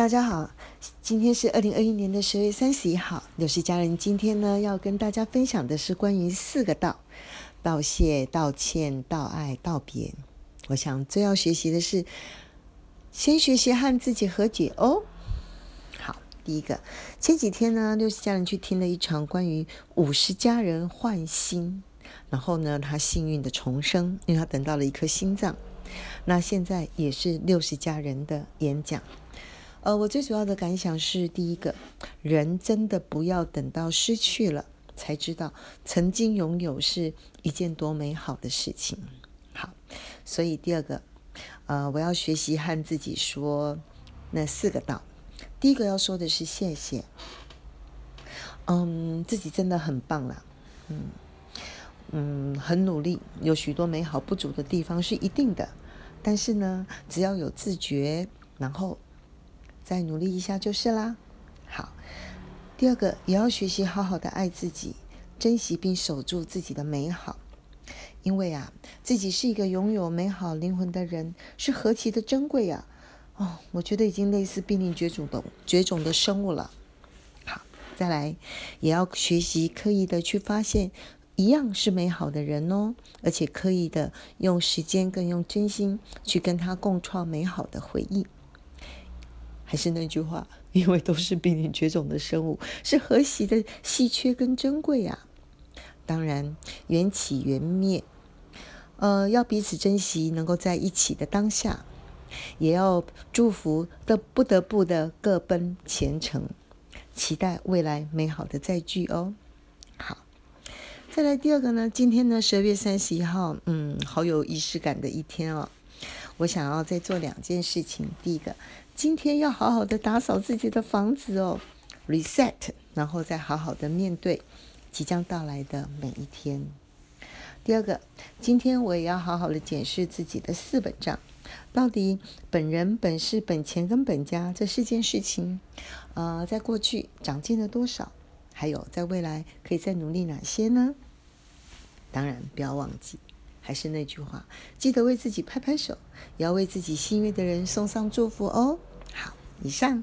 大家好，今天是二零二一年的十月三十一号，六十家人今天呢要跟大家分享的是关于四个道：道谢、道歉、道爱、道别。我想最要学习的是，先学习和自己和解哦。好，第一个，前几天呢，六十家人去听了一场关于五十家人换心，然后呢，他幸运的重生，因为他等到了一颗心脏。那现在也是六十家人的演讲。呃，我最主要的感想是，第一个人真的不要等到失去了才知道曾经拥有是一件多美好的事情。好，所以第二个，呃，我要学习和自己说那四个道。第一个要说的是谢谢。嗯，自己真的很棒啦，嗯嗯，很努力，有许多美好不足的地方是一定的，但是呢，只要有自觉，然后。再努力一下就是啦。好，第二个也要学习好好的爱自己，珍惜并守住自己的美好。因为啊，自己是一个拥有美好灵魂的人，是何其的珍贵呀！哦，我觉得已经类似濒临绝种的绝种的生物了。好，再来也要学习刻意的去发现一样是美好的人哦，而且刻意的用时间更用真心去跟他共创美好的回忆。还是那句话，因为都是濒临绝种的生物，是何其的稀缺跟珍贵啊！当然，缘起缘灭，呃，要彼此珍惜能够在一起的当下，也要祝福的不得不的各奔前程，期待未来美好的再聚哦。好，再来第二个呢？今天呢，十二月三十一号，嗯，好有仪式感的一天哦。我想要再做两件事情，第一个。今天要好好的打扫自己的房子哦，reset，然后再好好的面对即将到来的每一天。第二个，今天我也要好好的检视自己的四本账，到底本人、本事、本钱跟本家这四件事情，呃，在过去长进了多少？还有在未来可以再努力哪些呢？当然，不要忘记。还是那句话，记得为自己拍拍手，也要为自己心悦的人送上祝福哦。好，以上。